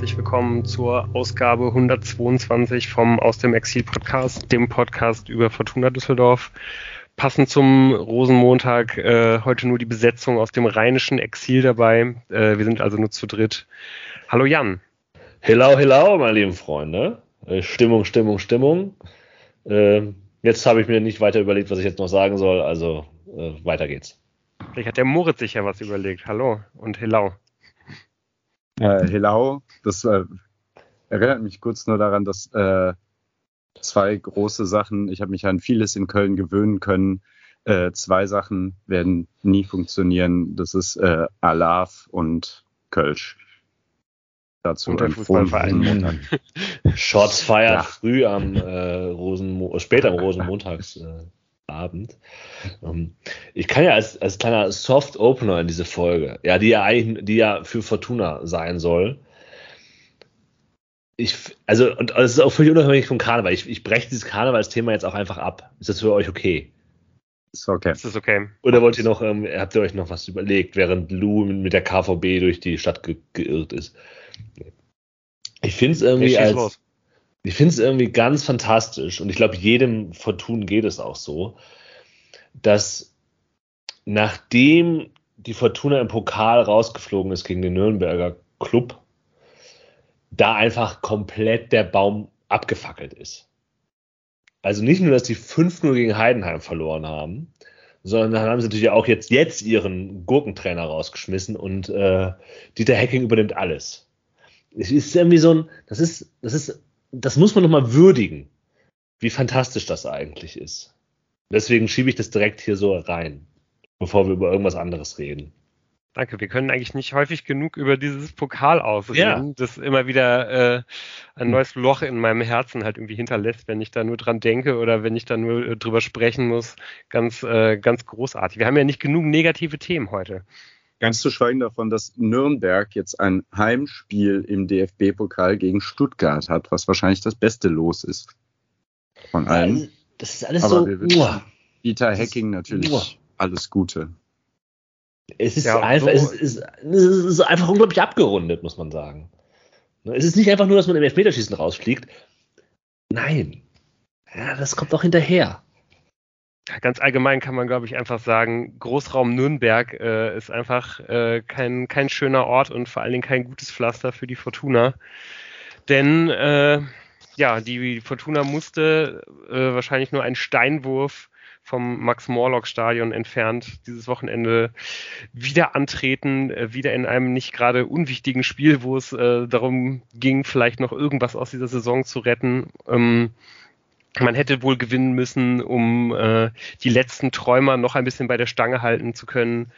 herzlich willkommen zur Ausgabe 122 vom Aus dem Exil Podcast, dem Podcast über Fortuna Düsseldorf. Passend zum Rosenmontag äh, heute nur die Besetzung aus dem rheinischen Exil dabei. Äh, wir sind also nur zu dritt. Hallo Jan. Hello, hello, meine lieben Freunde. Äh, Stimmung, Stimmung, Stimmung. Äh, jetzt habe ich mir nicht weiter überlegt, was ich jetzt noch sagen soll, also äh, weiter geht's. Vielleicht hat der Moritz sich ja was überlegt. Hallo und hello. Äh, Helau, das äh, erinnert mich kurz nur daran, dass äh, zwei große Sachen, ich habe mich an vieles in Köln gewöhnen können. Äh, zwei Sachen werden nie funktionieren. Das ist äh, Alaf und Kölsch. Dazu und der Fußballverein Shots feiert ja. früh am äh, Rosenmo spät am Rosenmontagsabend. Ähm, ich kann ja als, als kleiner Soft Opener in diese Folge, ja, die ja eigentlich, die ja für Fortuna sein soll. Ich, also, und das ist auch völlig unabhängig vom Karneval. Ich, ich breche dieses Karnevalsthema jetzt auch einfach ab. Ist das für euch okay? Ist okay. Ist okay. Oder wollt ihr noch, ähm, habt ihr euch noch was überlegt, während Lou mit der KVB durch die Stadt ge geirrt ist? Ich finde es irgendwie als, ich finde es irgendwie ganz fantastisch und ich glaube, jedem Fortun geht es auch so, dass nachdem die Fortuna im Pokal rausgeflogen ist gegen den Nürnberger Club, da einfach komplett der Baum abgefackelt ist. Also nicht nur, dass die 5-0 gegen Heidenheim verloren haben, sondern dann haben sie natürlich auch jetzt, jetzt ihren Gurkentrainer rausgeschmissen und äh, Dieter Hecking übernimmt alles. Es ist irgendwie so ein, das ist, das ist, das muss man nochmal würdigen, wie fantastisch das eigentlich ist. Deswegen schiebe ich das direkt hier so rein, bevor wir über irgendwas anderes reden. Danke. Wir können eigentlich nicht häufig genug über dieses Pokal ausreden, ja. das immer wieder äh, ein neues Loch in meinem Herzen halt irgendwie hinterlässt, wenn ich da nur dran denke oder wenn ich da nur äh, drüber sprechen muss. Ganz, äh, ganz großartig. Wir haben ja nicht genug negative Themen heute. Ganz zu schweigen davon, dass Nürnberg jetzt ein Heimspiel im DFB-Pokal gegen Stuttgart hat, was wahrscheinlich das beste Los ist von allen. Das ist alles Aber so. Wir Dieter Hacking natürlich uah. alles Gute. Es ist, ja, einfach, so. es, ist, es, ist, einfach unglaublich abgerundet, muss man sagen. Es ist nicht einfach nur, dass man im Elfmeterschießen rausfliegt. Nein. Ja, das kommt auch hinterher. Ganz allgemein kann man, glaube ich, einfach sagen, Großraum Nürnberg äh, ist einfach äh, kein, kein schöner Ort und vor allen Dingen kein gutes Pflaster für die Fortuna. Denn äh, ja, die Fortuna musste äh, wahrscheinlich nur einen Steinwurf vom Max-Morlock-Stadion entfernt dieses Wochenende wieder antreten, äh, wieder in einem nicht gerade unwichtigen Spiel, wo es äh, darum ging, vielleicht noch irgendwas aus dieser Saison zu retten. Ähm, man hätte wohl gewinnen müssen, um äh, die letzten Träumer noch ein bisschen bei der Stange halten zu können.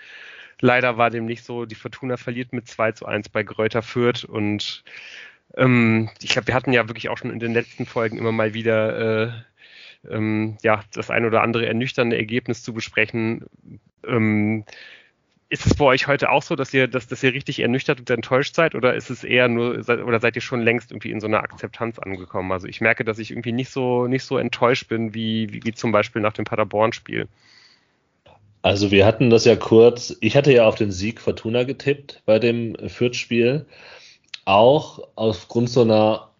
Leider war dem nicht so. Die Fortuna verliert mit 2 zu 1 bei Gräuter Fürth und ähm, ich glaube, wir hatten ja wirklich auch schon in den letzten Folgen immer mal wieder äh, ähm, ja, das ein oder andere ernüchternde Ergebnis zu besprechen. Ähm, ist es bei euch heute auch so, dass ihr, dass, dass ihr richtig ernüchtert und enttäuscht seid oder ist es eher nur, oder seid ihr schon längst irgendwie in so einer Akzeptanz angekommen? Also ich merke, dass ich irgendwie nicht so, nicht so enttäuscht bin, wie, wie, wie zum Beispiel nach dem Paderborn-Spiel. Also wir hatten das ja kurz, ich hatte ja auf den Sieg Fortuna getippt bei dem Fürth-Spiel, auch aufgrund so einer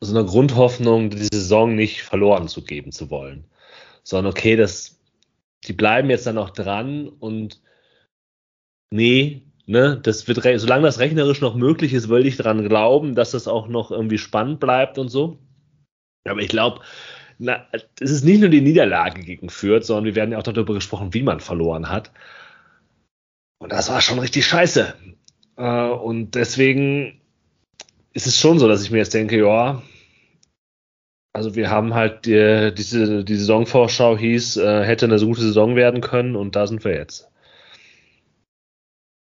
so einer Grundhoffnung, die Saison nicht verloren zu geben zu wollen. Sondern okay, das, die bleiben jetzt dann noch dran und nee, ne, das wird, solange das rechnerisch noch möglich ist, will ich daran glauben, dass das auch noch irgendwie spannend bleibt und so. Aber ich glaube, es ist nicht nur die Niederlage gegen Fürth, sondern wir werden ja auch darüber gesprochen, wie man verloren hat. Und das war schon richtig scheiße. Äh, und deswegen ist es schon so, dass ich mir jetzt denke, ja, also wir haben halt die, diese die Saisonvorschau hieß, äh, hätte eine gute Saison werden können und da sind wir jetzt.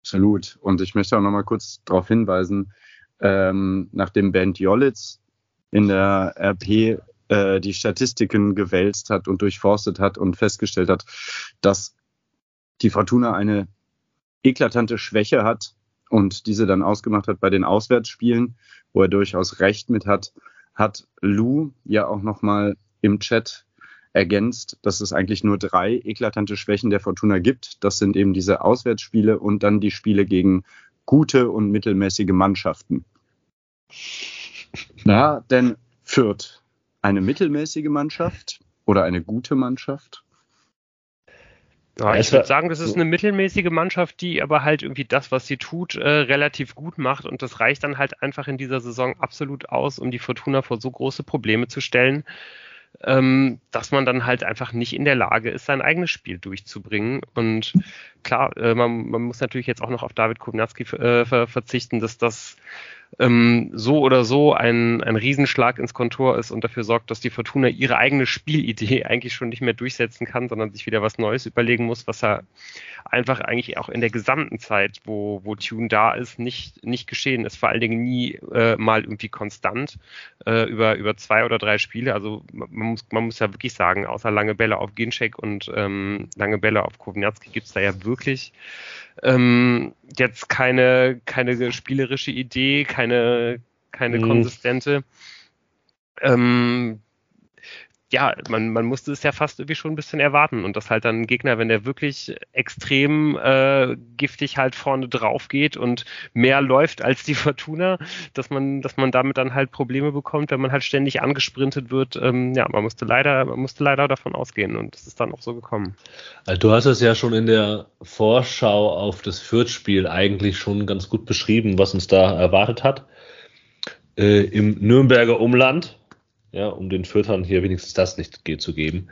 Absolut. Und ich möchte auch noch mal kurz darauf hinweisen, ähm, nachdem Band Jolitz in der RP äh, die Statistiken gewälzt hat und durchforstet hat und festgestellt hat, dass die Fortuna eine eklatante Schwäche hat und diese dann ausgemacht hat bei den Auswärtsspielen, wo er durchaus recht mit hat, hat Lou ja auch nochmal im Chat ergänzt, dass es eigentlich nur drei eklatante Schwächen der Fortuna gibt. Das sind eben diese Auswärtsspiele und dann die Spiele gegen gute und mittelmäßige Mannschaften. Na, denn Fürth eine mittelmäßige Mannschaft oder eine gute Mannschaft? Ja, ich würde sagen, das ist eine mittelmäßige Mannschaft, die aber halt irgendwie das, was sie tut, äh, relativ gut macht. Und das reicht dann halt einfach in dieser Saison absolut aus, um die Fortuna vor so große Probleme zu stellen, ähm, dass man dann halt einfach nicht in der Lage ist, sein eigenes Spiel durchzubringen. Und klar, äh, man, man, muss natürlich jetzt auch noch auf David Kovnatski äh, verzichten, dass das ähm, so oder so ein, ein Riesenschlag ins Kontor ist und dafür sorgt, dass die Fortuna ihre eigene Spielidee eigentlich schon nicht mehr durchsetzen kann, sondern sich wieder was Neues überlegen muss, was er einfach eigentlich auch in der gesamten Zeit, wo, wo Tune da ist, nicht, nicht geschehen ist. Vor allen Dingen nie äh, mal irgendwie konstant äh, über, über zwei oder drei Spiele. Also man muss, man muss ja wirklich sagen, außer lange Bälle auf Ginczek und ähm, lange Bälle auf Kovnatski gibt es da ja wirklich ähm, jetzt keine, keine spielerische Idee, keine, keine mhm. konsistente. Ähm, ja, man, man musste es ja fast irgendwie schon ein bisschen erwarten und dass halt dann ein Gegner, wenn der wirklich extrem äh, giftig halt vorne drauf geht und mehr läuft als die Fortuna, dass man, dass man damit dann halt Probleme bekommt, wenn man halt ständig angesprintet wird. Ähm, ja, man musste leider, man musste leider davon ausgehen und es ist dann auch so gekommen. Also du hast es ja schon in der Vorschau auf das Fürth-Spiel eigentlich schon ganz gut beschrieben, was uns da erwartet hat. Äh, Im Nürnberger Umland ja, um den Fürtern hier wenigstens das nicht zu geben.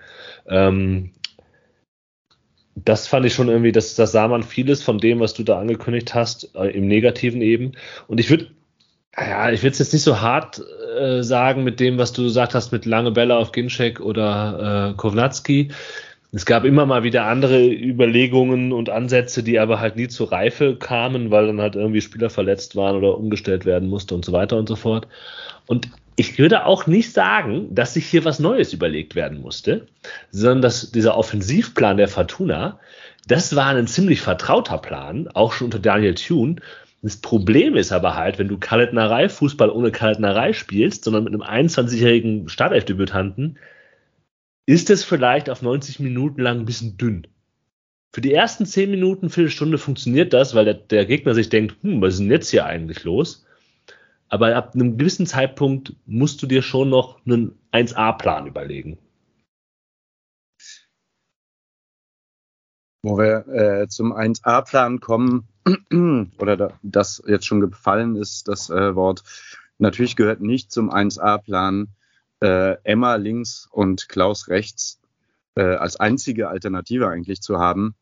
Ähm, das fand ich schon irgendwie, das, das sah man vieles von dem, was du da angekündigt hast, äh, im Negativen eben. Und ich würde, ja, ich würde es jetzt nicht so hart äh, sagen mit dem, was du gesagt hast, mit lange Bälle auf Ginczek oder äh, Kovnatski. Es gab immer mal wieder andere Überlegungen und Ansätze, die aber halt nie zur Reife kamen, weil dann halt irgendwie Spieler verletzt waren oder umgestellt werden musste und so weiter und so fort. Und ich würde auch nicht sagen, dass sich hier was Neues überlegt werden musste, sondern dass dieser Offensivplan der Fortuna, das war ein ziemlich vertrauter Plan, auch schon unter Daniel Thune. Das Problem ist aber halt, wenn du Kaltnerei, Fußball ohne Kaltnerei spielst, sondern mit einem 21-jährigen Startelfdebütanten, ist es vielleicht auf 90 Minuten lang ein bisschen dünn. Für die ersten 10 Minuten, Viertelstunde funktioniert das, weil der, der Gegner sich denkt, hm, was ist denn jetzt hier eigentlich los? Aber ab einem gewissen Zeitpunkt musst du dir schon noch einen 1A-Plan überlegen. Wo wir äh, zum 1A-Plan kommen, oder da, das jetzt schon gefallen ist, das äh, Wort, natürlich gehört nicht zum 1A-Plan äh, Emma links und Klaus rechts äh, als einzige Alternative eigentlich zu haben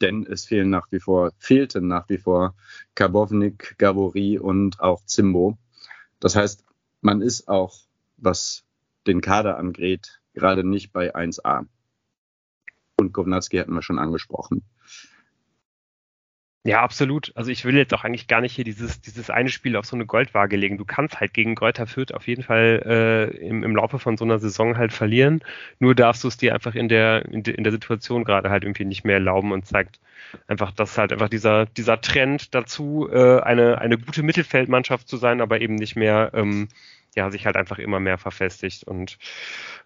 denn es fehlen nach wie vor, fehlten nach wie vor Karbovnik, Gabori und auch Zimbo. Das heißt, man ist auch, was den Kader angeht, gerade nicht bei 1A. Und Kovnatski hatten wir schon angesprochen. Ja, absolut. Also ich will jetzt auch eigentlich gar nicht hier dieses, dieses eine Spiel auf so eine Goldwaage legen. Du kannst halt gegen Kräuter Fürth auf jeden Fall äh, im, im Laufe von so einer Saison halt verlieren. Nur darfst du es dir einfach in der, in, de, in der Situation gerade halt irgendwie nicht mehr erlauben und zeigt einfach, dass halt einfach dieser, dieser Trend dazu, äh, eine, eine gute Mittelfeldmannschaft zu sein, aber eben nicht mehr ähm, ja, sich halt einfach immer mehr verfestigt. Und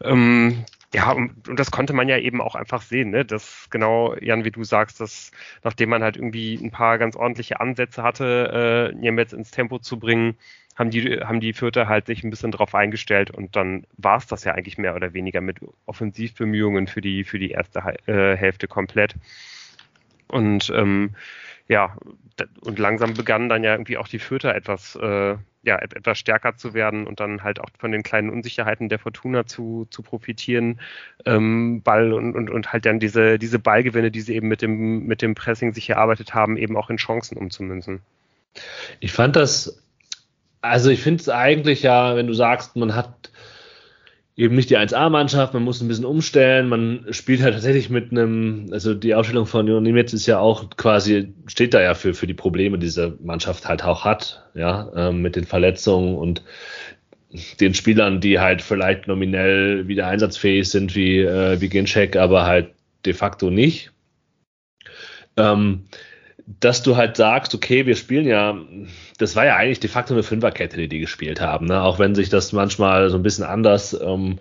ähm, ja, und, und das konnte man ja eben auch einfach sehen, ne? dass genau, Jan, wie du sagst, dass nachdem man halt irgendwie ein paar ganz ordentliche Ansätze hatte, äh, Niemetz ins Tempo zu bringen, haben die, haben die Vierter halt sich ein bisschen drauf eingestellt und dann war es das ja eigentlich mehr oder weniger mit Offensivbemühungen für die, für die erste äh, Hälfte komplett. Und ähm, ja, und langsam begannen dann ja irgendwie auch die Vierter etwas, äh, ja, etwas stärker zu werden und dann halt auch von den kleinen Unsicherheiten der Fortuna zu, zu profitieren, ähm, Ball und, und, und halt dann diese, diese Ballgewinne, die sie eben mit dem, mit dem Pressing sich erarbeitet haben, eben auch in Chancen umzumünzen. Ich fand das, also ich finde es eigentlich ja, wenn du sagst, man hat eben nicht die 1A-Mannschaft, man muss ein bisschen umstellen, man spielt halt tatsächlich mit einem, also die Aufstellung von Jon Niemetz ist ja auch quasi, steht da ja für, für die Probleme, die diese Mannschaft halt auch hat, ja, ähm, mit den Verletzungen und den Spielern, die halt vielleicht nominell wieder einsatzfähig sind, wie, äh, wie Ginczek, aber halt de facto nicht. Ähm, dass du halt sagst, okay, wir spielen ja, das war ja eigentlich de facto eine Fünferkette, die die gespielt haben, ne? auch wenn sich das manchmal so ein bisschen anders ähm,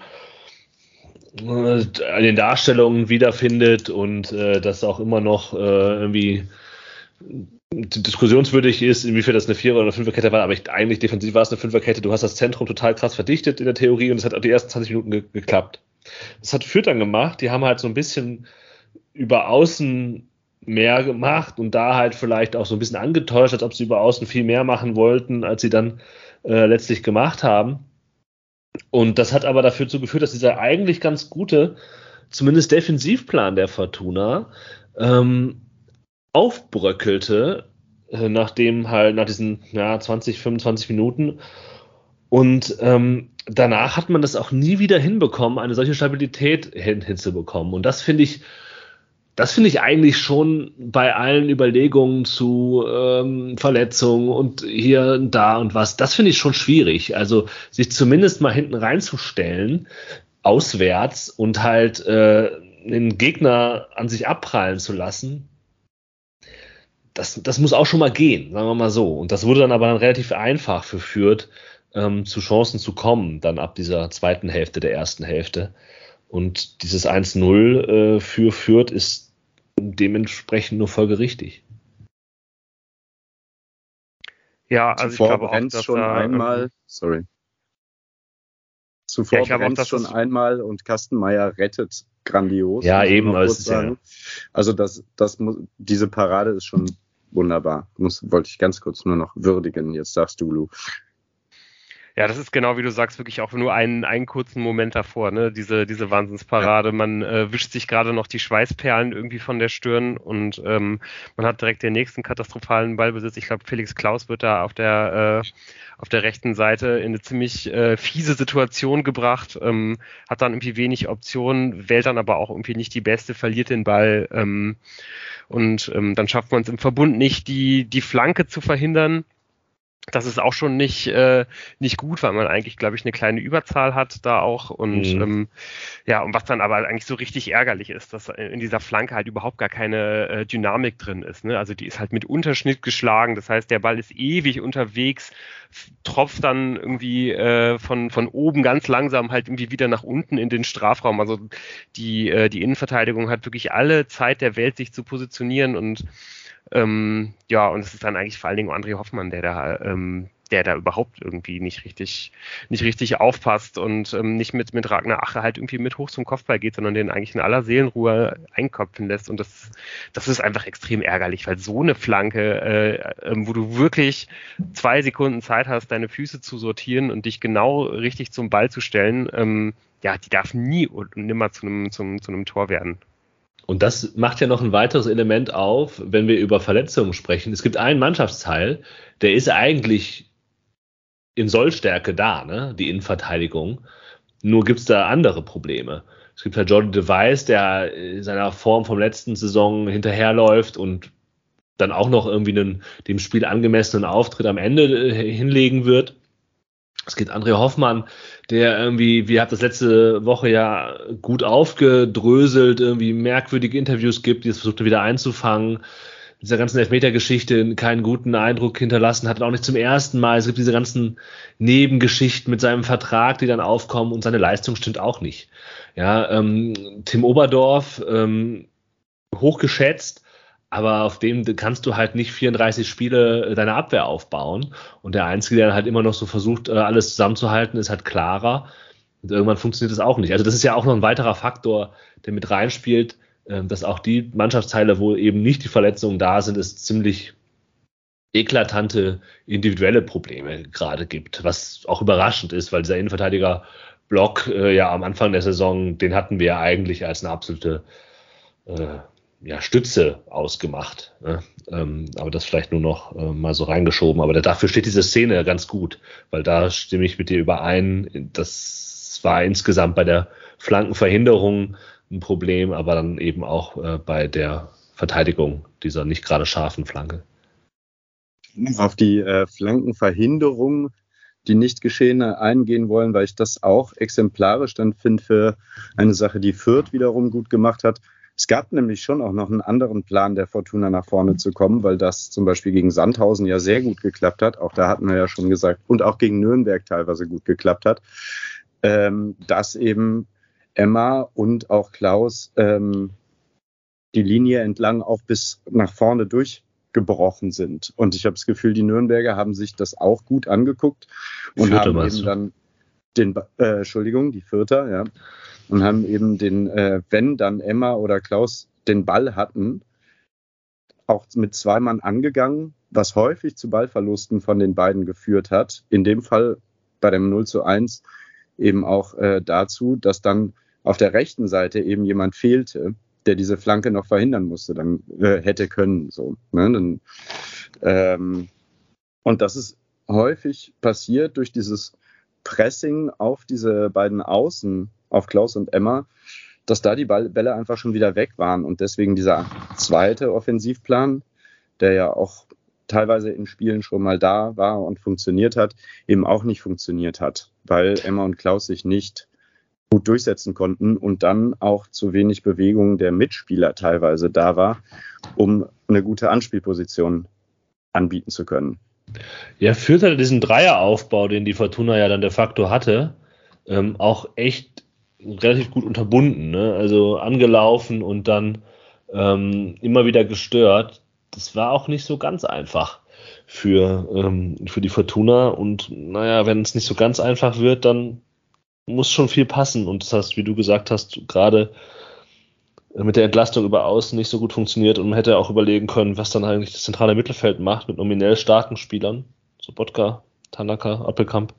in den Darstellungen wiederfindet und äh, das auch immer noch äh, irgendwie diskussionswürdig ist, inwiefern das eine Vierer- oder eine Fünferkette war, aber ich, eigentlich defensiv war es eine Fünferkette. Du hast das Zentrum total krass verdichtet in der Theorie und es hat auch die ersten 20 Minuten ge geklappt. Das hat Fürth dann gemacht. Die haben halt so ein bisschen über Außen mehr gemacht und da halt vielleicht auch so ein bisschen angetäuscht, als ob sie über Außen viel mehr machen wollten, als sie dann äh, letztlich gemacht haben. Und das hat aber dafür geführt, dass dieser eigentlich ganz gute, zumindest Defensivplan der Fortuna, ähm, aufbröckelte, äh, nachdem halt nach diesen ja, 20, 25 Minuten. Und ähm, danach hat man das auch nie wieder hinbekommen, eine solche Stabilität hin, hinzubekommen. Und das finde ich, das finde ich eigentlich schon bei allen Überlegungen zu ähm, Verletzungen und hier und da und was, das finde ich schon schwierig. Also sich zumindest mal hinten reinzustellen, auswärts und halt äh, den Gegner an sich abprallen zu lassen, das, das muss auch schon mal gehen, sagen wir mal so. Und das wurde dann aber dann relativ einfach für Fürth, ähm, zu Chancen zu kommen, dann ab dieser zweiten Hälfte der ersten Hälfte. Und dieses 1-0 äh, für Fürth ist dementsprechend nur folgerichtig. Ja, also Zuvor ich glaube auch, dass schon da, einmal, sorry. Zuvor ja, brennt schon einmal und Kastenmeier rettet grandios. Ja, eben. Als ja. Also das, das muss, diese Parade ist schon wunderbar. Muss, wollte ich ganz kurz nur noch würdigen. Jetzt sagst du, Lu. Ja, das ist genau wie du sagst, wirklich auch nur einen, einen kurzen Moment davor, ne? Diese, diese Wahnsinnsparade. Man äh, wischt sich gerade noch die Schweißperlen irgendwie von der Stirn und ähm, man hat direkt den nächsten katastrophalen Ballbesitz. Ich glaube, Felix Klaus wird da auf der äh, auf der rechten Seite in eine ziemlich äh, fiese Situation gebracht, ähm, hat dann irgendwie wenig Optionen, wählt dann aber auch irgendwie nicht die beste, verliert den Ball ähm, und ähm, dann schafft man es im Verbund nicht, die, die Flanke zu verhindern das ist auch schon nicht, äh, nicht gut, weil man eigentlich, glaube ich, eine kleine Überzahl hat da auch. Und mhm. ähm, ja, und was dann aber eigentlich so richtig ärgerlich ist, dass in dieser Flanke halt überhaupt gar keine äh, Dynamik drin ist. Ne? Also die ist halt mit Unterschnitt geschlagen. Das heißt, der Ball ist ewig unterwegs, tropft dann irgendwie äh, von, von oben ganz langsam halt irgendwie wieder nach unten in den Strafraum. Also die, äh, die Innenverteidigung hat wirklich alle Zeit der Welt, sich zu positionieren und ähm, ja, und es ist dann eigentlich vor allen Dingen André Hoffmann, der da, ähm, der da überhaupt irgendwie nicht richtig, nicht richtig aufpasst und ähm, nicht mit, mit Ragnar Ache halt irgendwie mit hoch zum Kopfball geht, sondern den eigentlich in aller Seelenruhe einköpfen lässt. Und das, das ist einfach extrem ärgerlich, weil so eine Flanke, äh, äh, wo du wirklich zwei Sekunden Zeit hast, deine Füße zu sortieren und dich genau richtig zum Ball zu stellen, ähm, ja, die darf nie und nimmer zu einem, zum, zu einem Tor werden. Und das macht ja noch ein weiteres Element auf, wenn wir über Verletzungen sprechen. Es gibt einen Mannschaftsteil, der ist eigentlich in Sollstärke da, ne? die Innenverteidigung. Nur gibt es da andere Probleme. Es gibt halt Jordan Device, der in seiner Form vom letzten Saison hinterherläuft und dann auch noch irgendwie einen dem Spiel angemessenen Auftritt am Ende äh, hinlegen wird. Es gibt André Hoffmann, der irgendwie, wir haben das letzte Woche ja gut aufgedröselt, irgendwie merkwürdige Interviews gibt, die es versucht wieder einzufangen. Dieser ganzen Elfmeter-Geschichte keinen guten Eindruck hinterlassen hat, auch nicht zum ersten Mal. Es gibt diese ganzen Nebengeschichten mit seinem Vertrag, die dann aufkommen und seine Leistung stimmt auch nicht. Ja, ähm, Tim Oberdorf, ähm, hochgeschätzt, aber auf dem kannst du halt nicht 34 Spiele äh, deine Abwehr aufbauen. Und der Einzige, der halt immer noch so versucht, äh, alles zusammenzuhalten, ist halt klarer. Und irgendwann funktioniert das auch nicht. Also das ist ja auch noch ein weiterer Faktor, der mit reinspielt, ähm, dass auch die Mannschaftsteile, wo eben nicht die Verletzungen da sind, es ziemlich eklatante individuelle Probleme gerade gibt, was auch überraschend ist, weil dieser Innenverteidiger Block äh, ja am Anfang der Saison, den hatten wir ja eigentlich als eine absolute äh, ja, Stütze ausgemacht. Ne? Ähm, aber das vielleicht nur noch äh, mal so reingeschoben. Aber dafür steht diese Szene ganz gut, weil da stimme ich mit dir überein. Das war insgesamt bei der Flankenverhinderung ein Problem, aber dann eben auch äh, bei der Verteidigung dieser nicht gerade scharfen Flanke. Auf die äh, Flankenverhinderung, die nicht geschehene eingehen wollen, weil ich das auch exemplarisch dann finde für eine Sache, die Fürth wiederum gut gemacht hat es gab nämlich schon auch noch einen anderen Plan der Fortuna nach vorne zu kommen, weil das zum Beispiel gegen Sandhausen ja sehr gut geklappt hat. Auch da hatten wir ja schon gesagt, und auch gegen Nürnberg teilweise gut geklappt hat, ähm, dass eben Emma und auch Klaus ähm, die Linie entlang auch bis nach vorne durch gebrochen sind. Und ich habe das Gefühl, die Nürnberger haben sich das auch gut angeguckt und Vierte haben eben dann den, äh, Entschuldigung, die Vierter, ja, und haben eben den, äh, wenn dann Emma oder Klaus den Ball hatten, auch mit zwei Mann angegangen, was häufig zu Ballverlusten von den beiden geführt hat. In dem Fall bei dem 0 zu 1 eben auch äh, dazu, dass dann auf der rechten Seite eben jemand fehlte, der diese Flanke noch verhindern musste, dann äh, hätte können. So, ne? dann, ähm, und das ist häufig passiert durch dieses Pressing auf diese beiden Außen, auf Klaus und Emma, dass da die Bälle einfach schon wieder weg waren und deswegen dieser zweite Offensivplan, der ja auch teilweise in Spielen schon mal da war und funktioniert hat, eben auch nicht funktioniert hat, weil Emma und Klaus sich nicht gut durchsetzen konnten und dann auch zu wenig Bewegung der Mitspieler teilweise da war, um eine gute Anspielposition anbieten zu können. Ja, führt halt diesen Dreieraufbau, den die Fortuna ja dann de facto hatte, ähm, auch echt relativ gut unterbunden. Ne? Also angelaufen und dann ähm, immer wieder gestört. Das war auch nicht so ganz einfach für, ähm, für die Fortuna. Und naja, wenn es nicht so ganz einfach wird, dann muss schon viel passen. Und das heißt, wie du gesagt hast, gerade mit der Entlastung über Außen nicht so gut funktioniert und man hätte auch überlegen können, was dann eigentlich das zentrale Mittelfeld macht mit nominell starken Spielern, so Botka, Tanaka, Appelkamp.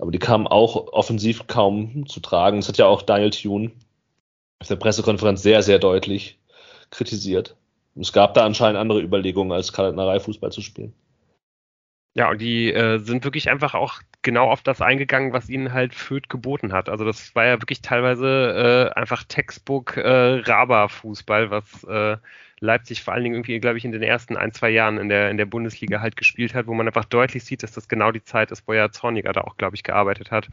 Aber die kamen auch offensiv kaum zu tragen. Das hat ja auch Daniel Thune auf der Pressekonferenz sehr, sehr deutlich kritisiert. Und es gab da anscheinend andere Überlegungen, als Kaltnerei Fußball zu spielen. Ja, und die äh, sind wirklich einfach auch genau auf das eingegangen, was ihnen halt Fürth geboten hat. Also das war ja wirklich teilweise äh, einfach Textbook äh, Raba-Fußball, was äh, Leipzig vor allen Dingen irgendwie, glaube ich, in den ersten ein, zwei Jahren in der, in der Bundesliga halt gespielt hat, wo man einfach deutlich sieht, dass das genau die Zeit ist, wo ja Zorniger da auch, glaube ich, gearbeitet hat.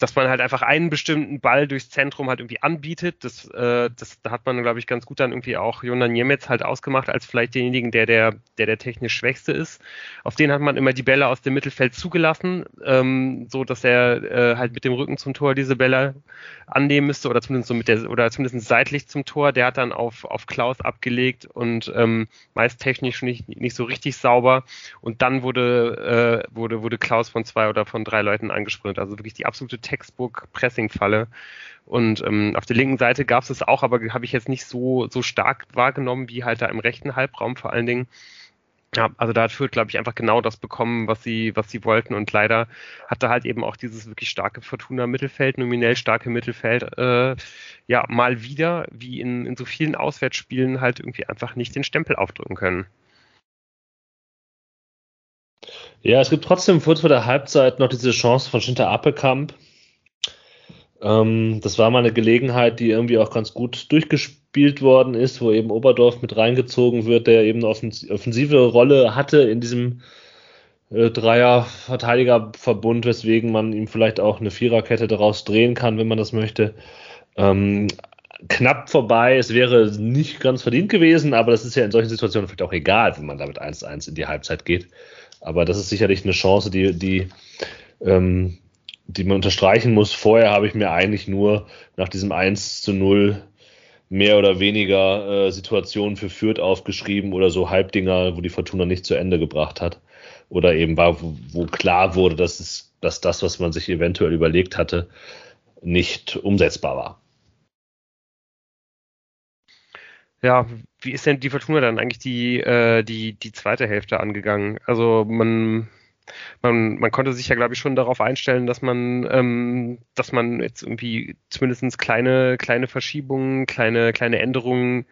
Dass man halt einfach einen bestimmten Ball durchs Zentrum halt irgendwie anbietet. Das, äh, das da hat man, glaube ich, ganz gut dann irgendwie auch Jonan Niemetz halt ausgemacht, als vielleicht denjenigen, der der, der der technisch Schwächste ist. Auf den hat man immer die Bälle aus dem Mittelfeld zugelassen, ähm, so dass er äh, halt mit dem Rücken zum Tor diese Bälle annehmen müsste oder zumindest so mit der oder zumindest seitlich zum Tor. Der hat dann auf, auf Klaus abgelegt und ähm, meist technisch nicht, nicht so richtig sauber. Und dann wurde, äh, wurde, wurde Klaus von zwei oder von drei Leuten angesprintet. Also wirklich die absolute Textbook-Pressing-Falle. Und ähm, auf der linken Seite gab es es auch, aber habe ich jetzt nicht so, so stark wahrgenommen wie halt da im rechten Halbraum vor allen Dingen. Ja, also da hat Fürth, glaube ich, einfach genau das bekommen, was sie, was sie wollten. Und leider hatte halt eben auch dieses wirklich starke Fortuna-Mittelfeld, nominell starke Mittelfeld, äh, ja, mal wieder, wie in, in so vielen Auswärtsspielen, halt irgendwie einfach nicht den Stempel aufdrücken können. Ja, es gibt trotzdem kurz vor der Halbzeit noch diese Chance von Schinter Appelkamp. Ähm, das war mal eine Gelegenheit, die irgendwie auch ganz gut durchgespielt gespielt worden ist, wo eben Oberdorf mit reingezogen wird, der eben eine offensive Rolle hatte in diesem äh, Dreier-Verteidigerverbund, weswegen man ihm vielleicht auch eine Viererkette daraus drehen kann, wenn man das möchte. Ähm, knapp vorbei, es wäre nicht ganz verdient gewesen, aber das ist ja in solchen Situationen vielleicht auch egal, wenn man damit 1-1 in die Halbzeit geht. Aber das ist sicherlich eine Chance, die, die, ähm, die man unterstreichen muss. Vorher habe ich mir eigentlich nur nach diesem 1 zu 0 mehr oder weniger äh, Situationen für Fürth aufgeschrieben oder so Halbdinger, wo die Fortuna nicht zu Ende gebracht hat. Oder eben war, wo, wo klar wurde, dass, es, dass das, was man sich eventuell überlegt hatte, nicht umsetzbar war. Ja, wie ist denn die Fortuna dann eigentlich die, äh, die, die zweite Hälfte angegangen? Also man man, man konnte sich ja, glaube ich, schon darauf einstellen, dass man, ähm, dass man jetzt irgendwie zumindest kleine, kleine Verschiebungen, kleine, kleine Änderungen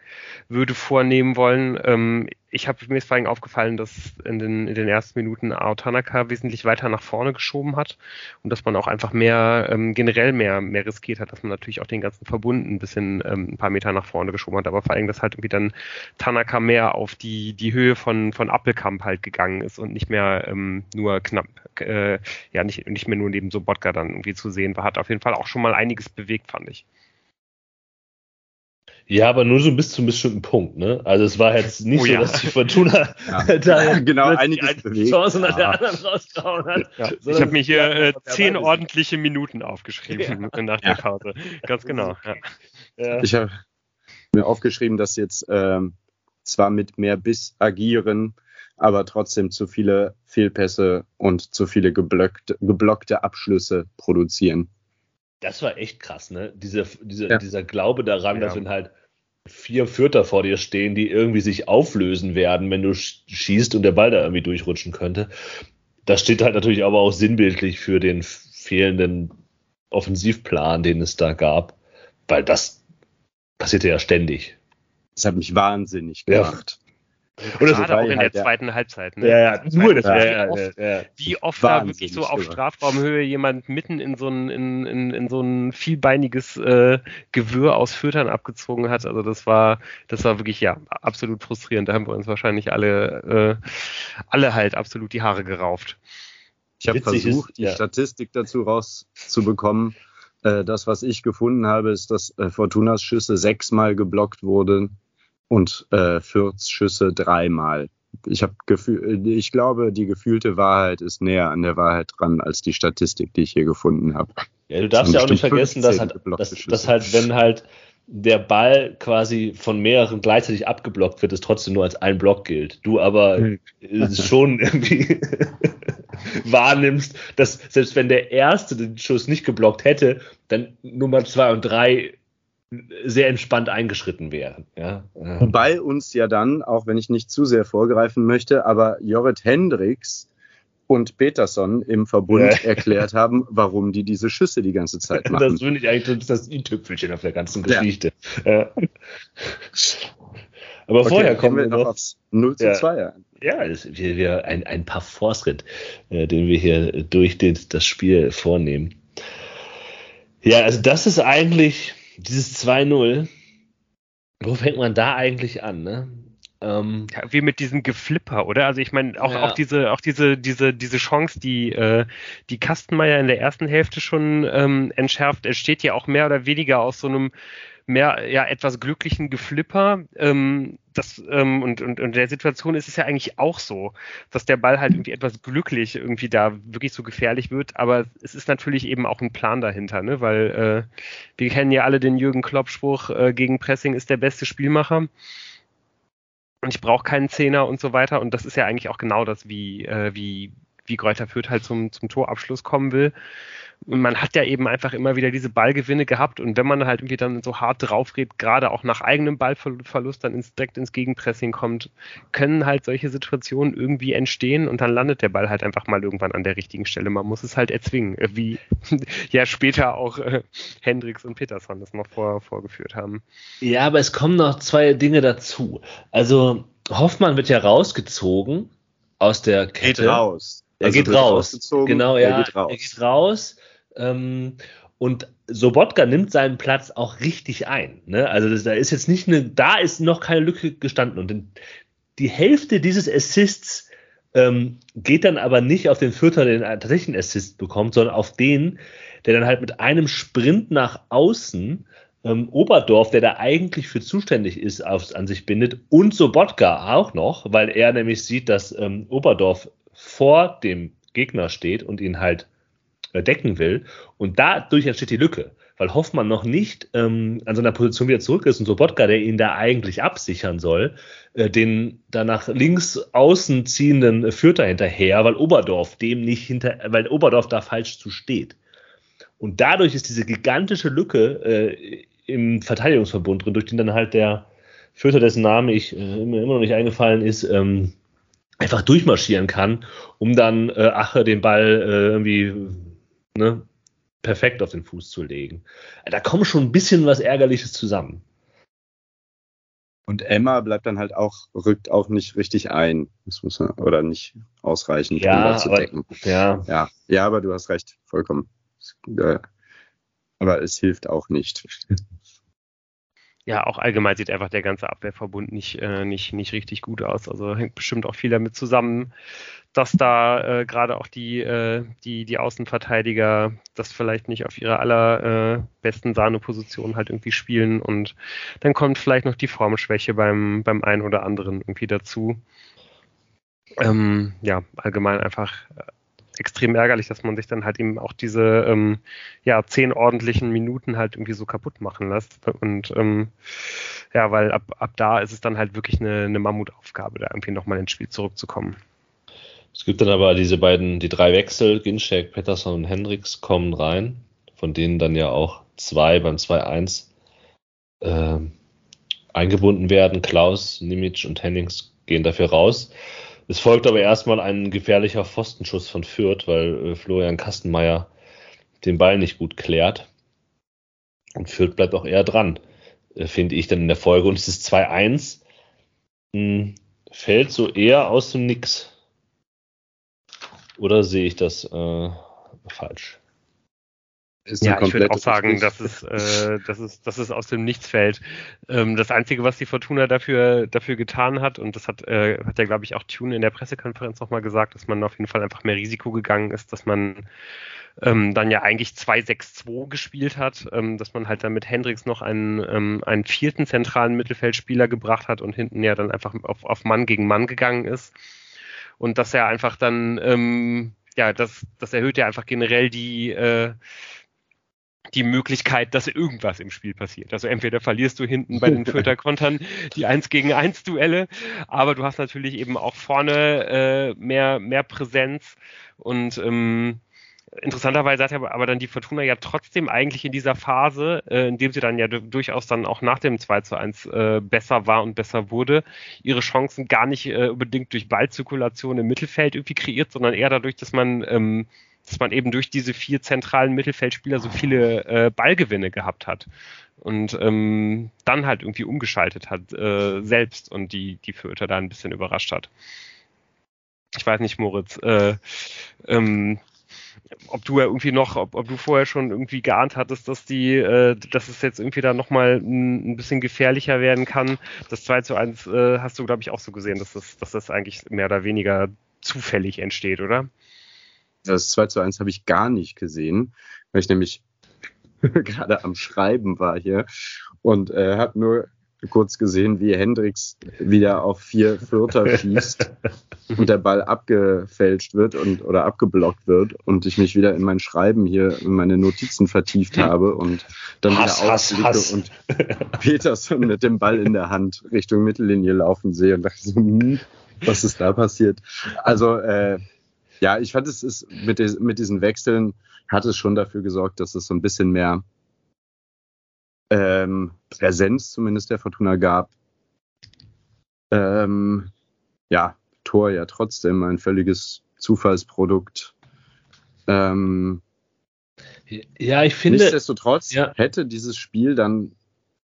würde vornehmen wollen. Ähm, ich habe mir ist vor allem aufgefallen, dass in den, in den ersten Minuten Ao Tanaka wesentlich weiter nach vorne geschoben hat und dass man auch einfach mehr ähm, generell mehr mehr riskiert hat, dass man natürlich auch den ganzen Verbund ein bisschen ähm, ein paar Meter nach vorne geschoben hat, aber vor allem, dass halt irgendwie dann Tanaka mehr auf die die Höhe von von Appelkamp halt gegangen ist und nicht mehr ähm, nur knapp äh, ja nicht nicht mehr nur neben so Bodka dann irgendwie zu sehen war, hat auf jeden Fall auch schon mal einiges bewegt, fand ich. Ja, aber nur so bis zu einem bestimmten Punkt, ne? Also es war jetzt nicht oh, so, ja. dass die Fortuna ja. da genau einiges bewegt. Chance nach der anderen rausgehauen hat. Ja. Ich habe mir hier äh, zehn ordentliche Minuten aufgeschrieben nach der Pause. Ganz genau. Ich habe mir aufgeschrieben, dass jetzt ähm, zwar mit mehr Biss agieren, aber trotzdem zu viele Fehlpässe und zu viele geblockte, geblockte Abschlüsse produzieren. Das war echt krass, ne? Diese, diese, ja. Dieser Glaube daran, ja. dass wenn halt vier Vierter vor dir stehen, die irgendwie sich auflösen werden, wenn du schießt und der Ball da irgendwie durchrutschen könnte. Das steht halt natürlich aber auch sinnbildlich für den fehlenden Offensivplan, den es da gab, weil das passierte ja ständig. Das hat mich wahnsinnig gemacht. Oder Gerade auch in halt, der zweiten Halbzeit. Ne? Ja, ja, nur das. Ja, ja, oft, ja, Wie oft da wirklich so auf Strafraumhöhe jemand mitten in so ein, in, in, in so ein vielbeiniges äh, Gewirr aus Füttern abgezogen hat. Also das war, das war wirklich, ja, absolut frustrierend. Da haben wir uns wahrscheinlich alle, äh, alle halt absolut die Haare gerauft. Ich habe versucht, ist, die Statistik dazu rauszubekommen. Äh, das, was ich gefunden habe, ist, dass äh, Fortunas Schüsse sechsmal geblockt wurden und äh, Fürths Schüsse dreimal. Ich habe Gefühl, ich glaube, die gefühlte Wahrheit ist näher an der Wahrheit dran als die Statistik, die ich hier gefunden habe. Ja, du darfst ja auch nicht vergessen, dass halt, dass, dass halt, wenn halt der Ball quasi von mehreren gleichzeitig abgeblockt wird, es trotzdem nur als ein Block gilt. Du aber hm. schon irgendwie wahrnimmst, dass selbst wenn der erste den Schuss nicht geblockt hätte, dann Nummer zwei und drei sehr entspannt eingeschritten wären. Ja. Wobei uns ja dann, auch wenn ich nicht zu sehr vorgreifen möchte, aber Jorrit Hendricks und Peterson im Verbund ja. erklärt haben, warum die diese Schüsse die ganze Zeit machen. Das finde ich eigentlich das i-Tüpfelchen auf der ganzen Geschichte. Ja. Aber okay, vorher kommen wir noch aufs 0 zu 2. Ja, ja das, wir, wir ein, ein paar Fortschritt, äh, den wir hier durch den, das Spiel vornehmen. Ja, also das ist eigentlich dieses 2-0, wo fängt man da eigentlich an, ne? Ähm, ja, wie mit diesem Geflipper, oder? Also ich meine, auch, ja. auch diese, auch diese, diese, diese Chance, die, äh, die Kastenmeier in der ersten Hälfte schon ähm, entschärft, entsteht ja auch mehr oder weniger aus so einem mehr ja etwas glücklichen Geflipper. Ähm, das, ähm, und, und, und der Situation ist es ja eigentlich auch so, dass der Ball halt irgendwie etwas glücklich irgendwie da wirklich so gefährlich wird, aber es ist natürlich eben auch ein Plan dahinter, ne? Weil äh, wir kennen ja alle den Jürgen Klopp-Spruch, äh, gegen Pressing ist der beste Spielmacher. Und ich brauche keinen Zehner und so weiter. Und das ist ja eigentlich auch genau das, wie, äh, wie, wie Kräuter Fürth halt zum, zum Torabschluss kommen will. Und man hat ja eben einfach immer wieder diese Ballgewinne gehabt und wenn man halt irgendwie dann so hart drauf geht, gerade auch nach eigenem Ballverlust dann ins, direkt ins Gegenpressing kommt, können halt solche Situationen irgendwie entstehen und dann landet der Ball halt einfach mal irgendwann an der richtigen Stelle. Man muss es halt erzwingen, äh, wie ja später auch äh, Hendricks und Peterson das noch vor, vorgeführt haben. Ja, aber es kommen noch zwei Dinge dazu. Also Hoffmann wird ja rausgezogen aus der Kette. Geht raus. Er also geht raus. Genau, ja. Er geht raus. Er geht raus ähm, und Sobotka nimmt seinen Platz auch richtig ein. Ne? Also das, da ist jetzt nicht eine, da ist noch keine Lücke gestanden. Und die Hälfte dieses Assists ähm, geht dann aber nicht auf den Vierter, der den tatsächlichen Assist bekommt, sondern auf den, der dann halt mit einem Sprint nach außen ähm, Oberdorf, der da eigentlich für zuständig ist, aufs, an sich bindet und Sobotka auch noch, weil er nämlich sieht, dass ähm, Oberdorf vor dem Gegner steht und ihn halt äh, decken will. Und dadurch entsteht die Lücke, weil Hoffmann noch nicht ähm, an seiner Position wieder zurück ist und Sobotka, der ihn da eigentlich absichern soll, äh, den danach links außen ziehenden führt er hinterher, weil Oberdorf dem nicht hinter, weil Oberdorf da falsch zu steht. Und dadurch ist diese gigantische Lücke äh, im Verteidigungsverbund drin, durch den dann halt der Führer, dessen Name ich äh, immer noch nicht eingefallen ist, ähm, einfach durchmarschieren kann, um dann äh, Ache den Ball äh, irgendwie ne, perfekt auf den Fuß zu legen. Da kommt schon ein bisschen was Ärgerliches zusammen. Und Emma bleibt dann halt auch, rückt auch nicht richtig ein. Das muss man, oder nicht ausreichend, ja, um zu decken. Ja. ja. Ja, aber du hast recht, vollkommen. Aber es hilft auch nicht. Ja, auch allgemein sieht einfach der ganze Abwehrverbund nicht, äh, nicht, nicht richtig gut aus. Also hängt bestimmt auch viel damit zusammen, dass da äh, gerade auch die, äh, die, die Außenverteidiger das vielleicht nicht auf ihre allerbesten äh, Sahneposition halt irgendwie spielen und dann kommt vielleicht noch die Formschwäche beim, beim einen oder anderen irgendwie dazu. Ähm, ja, allgemein einfach extrem ärgerlich, dass man sich dann halt eben auch diese ähm, ja zehn ordentlichen Minuten halt irgendwie so kaputt machen lässt. Und ähm, ja, weil ab, ab da ist es dann halt wirklich eine, eine Mammutaufgabe, da irgendwie nochmal ins Spiel zurückzukommen. Es gibt dann aber diese beiden, die drei Wechsel, Ginczek, Pettersson und Hendricks kommen rein, von denen dann ja auch zwei beim 2-1 äh, eingebunden werden. Klaus, Nimic und Hennings gehen dafür raus. Es folgt aber erstmal ein gefährlicher Pfostenschuss von Fürth, weil äh, Florian Kastenmeier den Ball nicht gut klärt. Und Fürth bleibt auch eher dran, äh, finde ich dann in der Folge. Und es ist 2-1 hm, fällt so eher aus dem Nix. Oder sehe ich das äh, falsch? Ja, ich würde auch sagen, dass es, äh, dass, es, dass es aus dem Nichts fällt. Ähm, das Einzige, was die Fortuna dafür, dafür getan hat, und das hat, äh, hat ja, glaube ich, auch Tune in der Pressekonferenz nochmal gesagt, dass man auf jeden Fall einfach mehr Risiko gegangen ist, dass man ähm, dann ja eigentlich 2-6-2 gespielt hat, ähm, dass man halt dann mit Hendricks noch einen, ähm, einen vierten zentralen Mittelfeldspieler gebracht hat und hinten ja dann einfach auf, auf Mann gegen Mann gegangen ist. Und dass er einfach dann, ähm, ja, das, das erhöht ja einfach generell die, äh, die Möglichkeit, dass irgendwas im Spiel passiert. Also entweder verlierst du hinten bei den Fürther Kontern die 1 gegen 1 Duelle, aber du hast natürlich eben auch vorne äh, mehr, mehr Präsenz und ähm, interessanterweise hat aber dann die Fortuna ja trotzdem eigentlich in dieser Phase, äh, in dem sie dann ja durchaus dann auch nach dem 2 zu 1 äh, besser war und besser wurde, ihre Chancen gar nicht äh, unbedingt durch Ballzirkulation im Mittelfeld irgendwie kreiert, sondern eher dadurch, dass man ähm, dass man eben durch diese vier zentralen Mittelfeldspieler so viele äh, Ballgewinne gehabt hat und ähm, dann halt irgendwie umgeschaltet hat äh, selbst und die die Fürther da ein bisschen überrascht hat. Ich weiß nicht, Moritz, äh, ähm, ob du ja irgendwie noch, ob, ob du vorher schon irgendwie geahnt hattest, dass die, äh, dass es jetzt irgendwie da nochmal ein, bisschen gefährlicher werden kann. Das 2 zu 1 äh, hast du, glaube ich, auch so gesehen, dass das, dass das eigentlich mehr oder weniger zufällig entsteht, oder? Das 2 zu 1 habe ich gar nicht gesehen, weil ich nämlich gerade am Schreiben war hier und äh, habe nur kurz gesehen, wie Hendricks wieder auf vier Vierter schießt und der Ball abgefälscht wird und oder abgeblockt wird und ich mich wieder in mein Schreiben hier in meine Notizen vertieft habe und dann Hass, wieder aufblicke und Peterson mit dem Ball in der Hand Richtung Mittellinie laufen sehe und dachte so, hm, was ist da passiert? Also äh, ja, ich fand es ist mit, mit diesen Wechseln hat es schon dafür gesorgt, dass es so ein bisschen mehr ähm, Präsenz zumindest der Fortuna gab. Ähm, ja, Tor ja trotzdem ein völliges Zufallsprodukt. Ähm, ja, ich finde. Nichtsdestotrotz ja. hätte dieses Spiel dann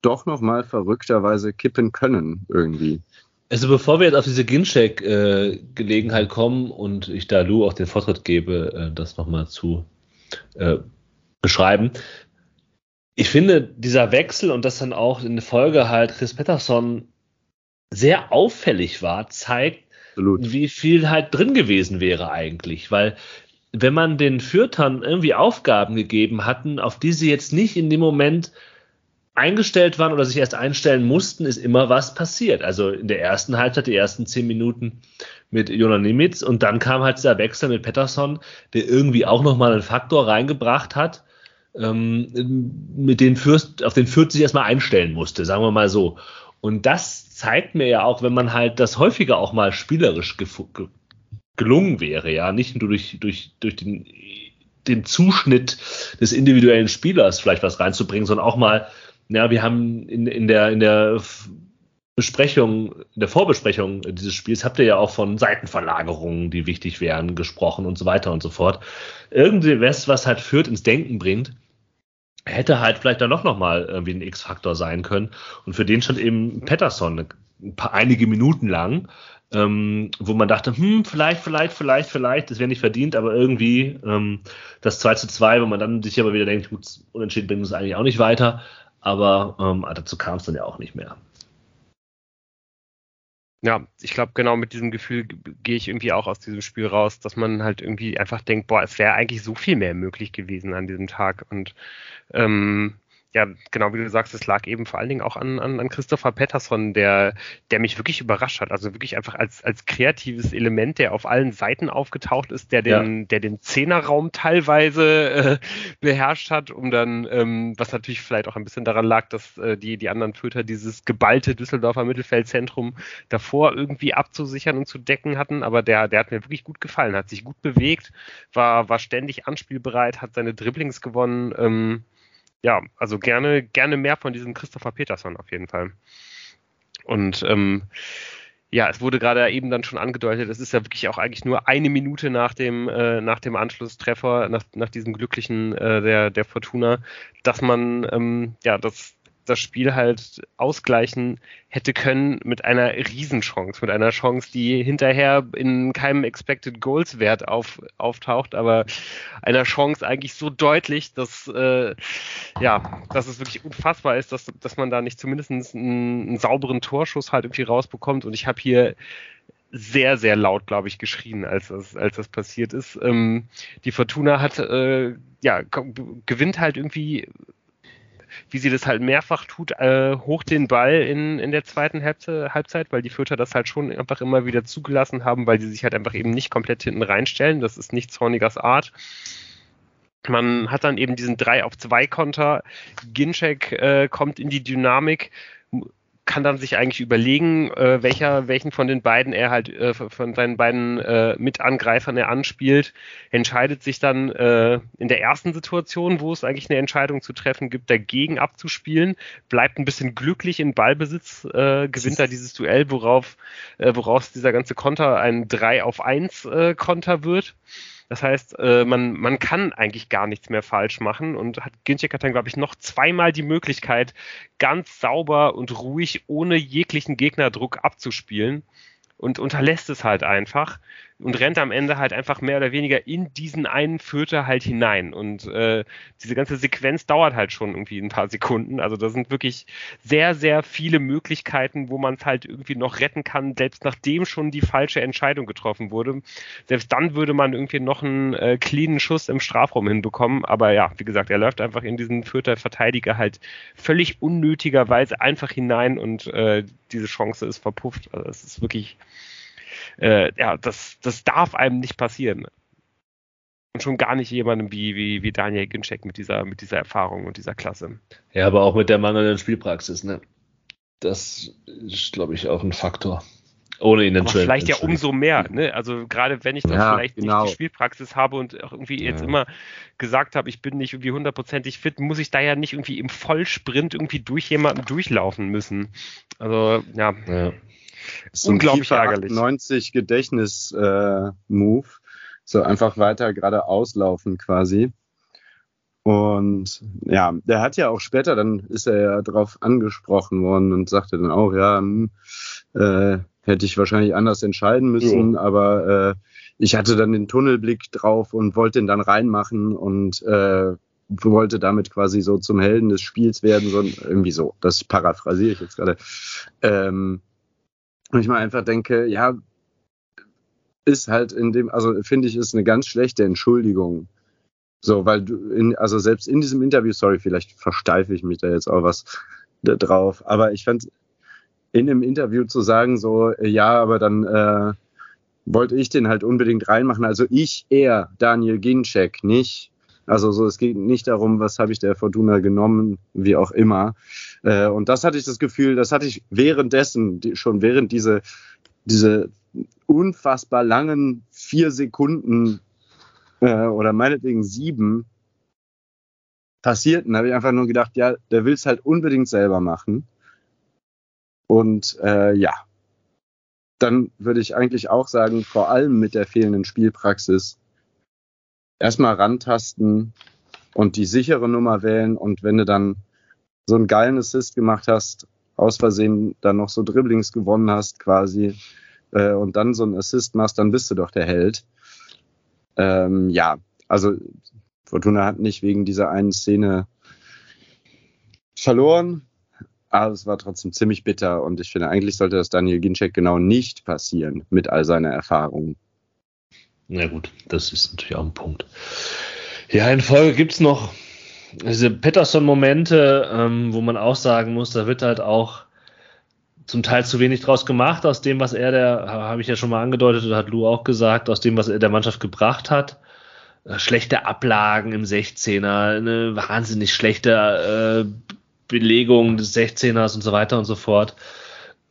doch nochmal verrückterweise kippen können, irgendwie. Also bevor wir jetzt auf diese Gincheck-Gelegenheit äh, kommen und ich da Lou auch den Vortritt gebe, äh, das nochmal zu äh, beschreiben. Ich finde, dieser Wechsel und dass dann auch in der Folge halt Chris Pettersson sehr auffällig war, zeigt, Absolut. wie viel halt drin gewesen wäre eigentlich. Weil wenn man den Fürtern irgendwie Aufgaben gegeben hatten, auf die sie jetzt nicht in dem Moment eingestellt waren oder sich erst einstellen mussten, ist immer was passiert. Also in der ersten Halbzeit, die ersten zehn Minuten mit Jona Nimitz und dann kam halt dieser Wechsel mit Pettersson, der irgendwie auch nochmal einen Faktor reingebracht hat, ähm, mit den Fürst, auf den Fürth sich erstmal einstellen musste, sagen wir mal so. Und das zeigt mir ja auch, wenn man halt das häufiger auch mal spielerisch gelungen wäre, ja, nicht nur durch, durch, durch den, den Zuschnitt des individuellen Spielers vielleicht was reinzubringen, sondern auch mal ja, wir haben in, in der, in der Besprechung, in der Vorbesprechung dieses Spiels habt ihr ja auch von Seitenverlagerungen, die wichtig wären, gesprochen und so weiter und so fort. Irgendwie was, halt führt ins Denken bringt, hätte halt vielleicht dann doch nochmal irgendwie ein X-Faktor sein können. Und für den stand eben Patterson ein paar, einige Minuten lang, ähm, wo man dachte, hm, vielleicht, vielleicht, vielleicht, vielleicht, das wäre nicht verdient, aber irgendwie ähm, das 2 zu 2, wo man dann sich aber wieder denkt, gut, unentschieden bringt uns eigentlich auch nicht weiter aber ähm, dazu kam es dann ja auch nicht mehr. Ja, ich glaube, genau mit diesem Gefühl gehe ich irgendwie auch aus diesem Spiel raus, dass man halt irgendwie einfach denkt, boah, es wäre eigentlich so viel mehr möglich gewesen an diesem Tag. Und ähm, ja, genau wie du sagst, es lag eben vor allen Dingen auch an, an, an Christopher Pettersson, der, der mich wirklich überrascht hat. Also wirklich einfach als, als kreatives Element, der auf allen Seiten aufgetaucht ist, der den, ja. der den Zehnerraum teilweise äh, beherrscht hat, um dann, ähm, was natürlich vielleicht auch ein bisschen daran lag, dass äh, die, die anderen Töter dieses geballte Düsseldorfer Mittelfeldzentrum davor irgendwie abzusichern und zu decken hatten. Aber der, der hat mir wirklich gut gefallen, hat sich gut bewegt, war, war ständig anspielbereit, hat seine Dribblings gewonnen. Ähm, ja, also gerne, gerne mehr von diesem Christopher Peterson auf jeden Fall. Und ähm, ja, es wurde gerade eben dann schon angedeutet, es ist ja wirklich auch eigentlich nur eine Minute nach dem, äh, nach dem Anschlusstreffer, nach, nach diesem glücklichen äh, der, der Fortuna, dass man ähm, ja das, das Spiel halt ausgleichen hätte können mit einer Riesenchance, mit einer Chance, die hinterher in keinem Expected Goals Wert auf, auftaucht, aber einer Chance eigentlich so deutlich, dass äh, ja, dass es wirklich unfassbar ist, dass, dass man da nicht zumindest einen, einen sauberen Torschuss halt irgendwie rausbekommt. Und ich habe hier sehr, sehr laut, glaube ich, geschrien, als das, als das passiert ist. Ähm, die Fortuna hat, äh, ja, gewinnt halt irgendwie wie sie das halt mehrfach tut, äh, hoch den Ball in, in der zweiten Halbzeit, weil die Fürther das halt schon einfach immer wieder zugelassen haben, weil sie sich halt einfach eben nicht komplett hinten reinstellen. Das ist nicht Zornigers Art. Man hat dann eben diesen 3 auf 2 Konter. Ginczek äh, kommt in die Dynamik, kann dann sich eigentlich überlegen, äh, welcher, welchen von den beiden er halt, äh, von seinen beiden äh, Mitangreifern er anspielt, entscheidet sich dann äh, in der ersten Situation, wo es eigentlich eine Entscheidung zu treffen gibt, dagegen abzuspielen, bleibt ein bisschen glücklich in Ballbesitz, äh, gewinnt da dieses Duell, worauf, äh, woraus dieser ganze Konter ein 3 auf 1 äh, Konter wird. Das heißt, äh, man, man kann eigentlich gar nichts mehr falsch machen und hat Ginczek hat dann, glaube ich, noch zweimal die Möglichkeit, ganz sauber und ruhig ohne jeglichen Gegnerdruck abzuspielen und unterlässt es halt einfach und rennt am Ende halt einfach mehr oder weniger in diesen einen Vierter halt hinein. Und äh, diese ganze Sequenz dauert halt schon irgendwie ein paar Sekunden. Also da sind wirklich sehr, sehr viele Möglichkeiten, wo man es halt irgendwie noch retten kann, selbst nachdem schon die falsche Entscheidung getroffen wurde. Selbst dann würde man irgendwie noch einen äh, cleanen Schuss im Strafraum hinbekommen. Aber ja, wie gesagt, er läuft einfach in diesen Vierter Verteidiger halt völlig unnötigerweise einfach hinein und äh, diese Chance ist verpufft. Also es ist wirklich äh, ja, das, das darf einem nicht passieren. Und schon gar nicht jemandem wie, wie, wie Daniel Ginczek mit dieser, mit dieser Erfahrung und dieser Klasse. Ja, aber auch mit der mangelnden Spielpraxis, ne? Das ist, glaube ich, auch ein Faktor. Ohne ihn Aber vielleicht ja umso mehr, ne? Also gerade wenn ich dann ja, vielleicht genau. nicht die Spielpraxis habe und auch irgendwie ja. jetzt immer gesagt habe, ich bin nicht irgendwie hundertprozentig fit, muss ich da ja nicht irgendwie im Vollsprint irgendwie durch jemanden durchlaufen müssen. Also ja. ja. So Unglaublich ärgerlich. 90 Gedächtnis-Move. Äh, so einfach weiter geradeaus laufen quasi. Und ja, der hat ja auch später, dann ist er ja drauf angesprochen worden und sagte dann auch, ja, hm, äh, hätte ich wahrscheinlich anders entscheiden müssen, ja. aber äh, ich hatte dann den Tunnelblick drauf und wollte ihn dann reinmachen und äh, wollte damit quasi so zum Helden des Spiels werden, so irgendwie so. Das paraphrasiere ich jetzt gerade. Ähm, und ich mal einfach denke, ja, ist halt in dem, also finde ich, ist eine ganz schlechte Entschuldigung. So, weil du, in, also selbst in diesem Interview, sorry, vielleicht versteife ich mich da jetzt auch was drauf, aber ich fand in dem Interview zu sagen, so, ja, aber dann äh, wollte ich den halt unbedingt reinmachen. Also ich eher, Daniel Ginczek, nicht. Also so, es geht nicht darum, was habe ich der Fortuna genommen, wie auch immer. Äh, und das hatte ich das Gefühl, das hatte ich währenddessen, schon während diese, diese unfassbar langen vier Sekunden äh, oder meinetwegen sieben passierten, habe ich einfach nur gedacht, ja, der will es halt unbedingt selber machen. Und äh, ja, dann würde ich eigentlich auch sagen, vor allem mit der fehlenden Spielpraxis, erstmal rantasten und die sichere Nummer wählen und wenn du dann so einen geilen Assist gemacht hast, aus Versehen dann noch so Dribblings gewonnen hast quasi äh, und dann so einen Assist machst, dann bist du doch der Held. Ähm, ja, also Fortuna hat nicht wegen dieser einen Szene verloren, aber es war trotzdem ziemlich bitter und ich finde, eigentlich sollte das Daniel Ginczek genau nicht passieren mit all seiner Erfahrung. Na gut, das ist natürlich auch ein Punkt. Ja, in Folge gibt's noch diese Peterson-Momente, ähm, wo man auch sagen muss, da wird halt auch zum Teil zu wenig draus gemacht, aus dem, was er, der, habe ich ja schon mal angedeutet, oder hat Lou auch gesagt, aus dem, was er der Mannschaft gebracht hat. Äh, schlechte Ablagen im 16er, eine wahnsinnig schlechte äh, Belegung des 16ers und so weiter und so fort.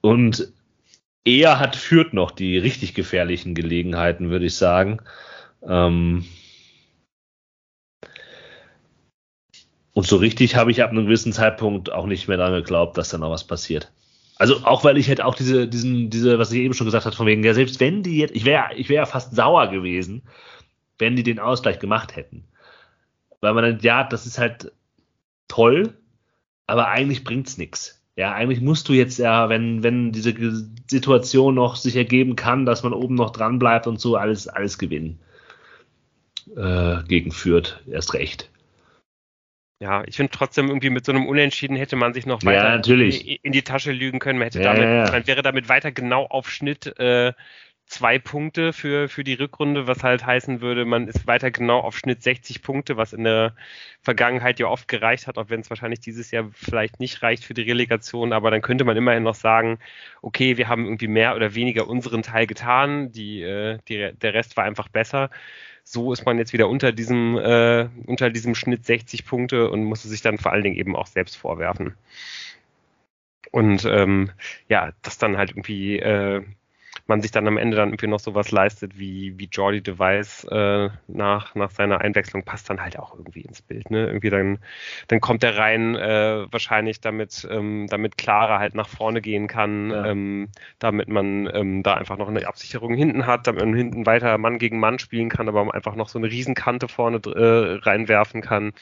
Und er hat führt noch die richtig gefährlichen Gelegenheiten, würde ich sagen. Ähm und so richtig habe ich ab einem gewissen Zeitpunkt auch nicht mehr daran geglaubt, dass da noch was passiert. Also auch weil ich halt auch diese, diesen, diese, was ich eben schon gesagt habe, von wegen, ja, selbst wenn die jetzt, ich wäre, ich wäre fast sauer gewesen, wenn die den Ausgleich gemacht hätten. Weil man dann, ja, das ist halt toll, aber eigentlich bringt's nichts. Ja, eigentlich musst du jetzt ja, wenn, wenn diese Situation noch sich ergeben kann, dass man oben noch dran bleibt und so, alles, alles gewinnen. Äh, gegen Fürth, erst recht. Ja, ich finde trotzdem irgendwie mit so einem Unentschieden hätte man sich noch weiter ja, in, in, die Tasche lügen können. Man hätte ja, damit, ja. man wäre damit weiter genau auf Schnitt äh, zwei Punkte für, für die Rückrunde, was halt heißen würde, man ist weiter genau auf Schnitt 60 Punkte, was in der Vergangenheit ja oft gereicht hat, auch wenn es wahrscheinlich dieses Jahr vielleicht nicht reicht für die Relegation, aber dann könnte man immerhin noch sagen, okay, wir haben irgendwie mehr oder weniger unseren Teil getan, die, äh, die, der Rest war einfach besser. So ist man jetzt wieder unter diesem, äh, unter diesem Schnitt 60 Punkte und musste sich dann vor allen Dingen eben auch selbst vorwerfen. Und ähm, ja, das dann halt irgendwie äh, man sich dann am Ende dann irgendwie noch sowas leistet wie, wie Jordi Device äh, nach, nach seiner Einwechslung, passt dann halt auch irgendwie ins Bild. Ne? Irgendwie dann, dann kommt er rein, äh, wahrscheinlich damit, ähm, damit Clara halt nach vorne gehen kann, ja. ähm, damit man ähm, da einfach noch eine Absicherung hinten hat, damit man hinten weiter Mann gegen Mann spielen kann, aber man einfach noch so eine Riesenkante vorne äh, reinwerfen kann.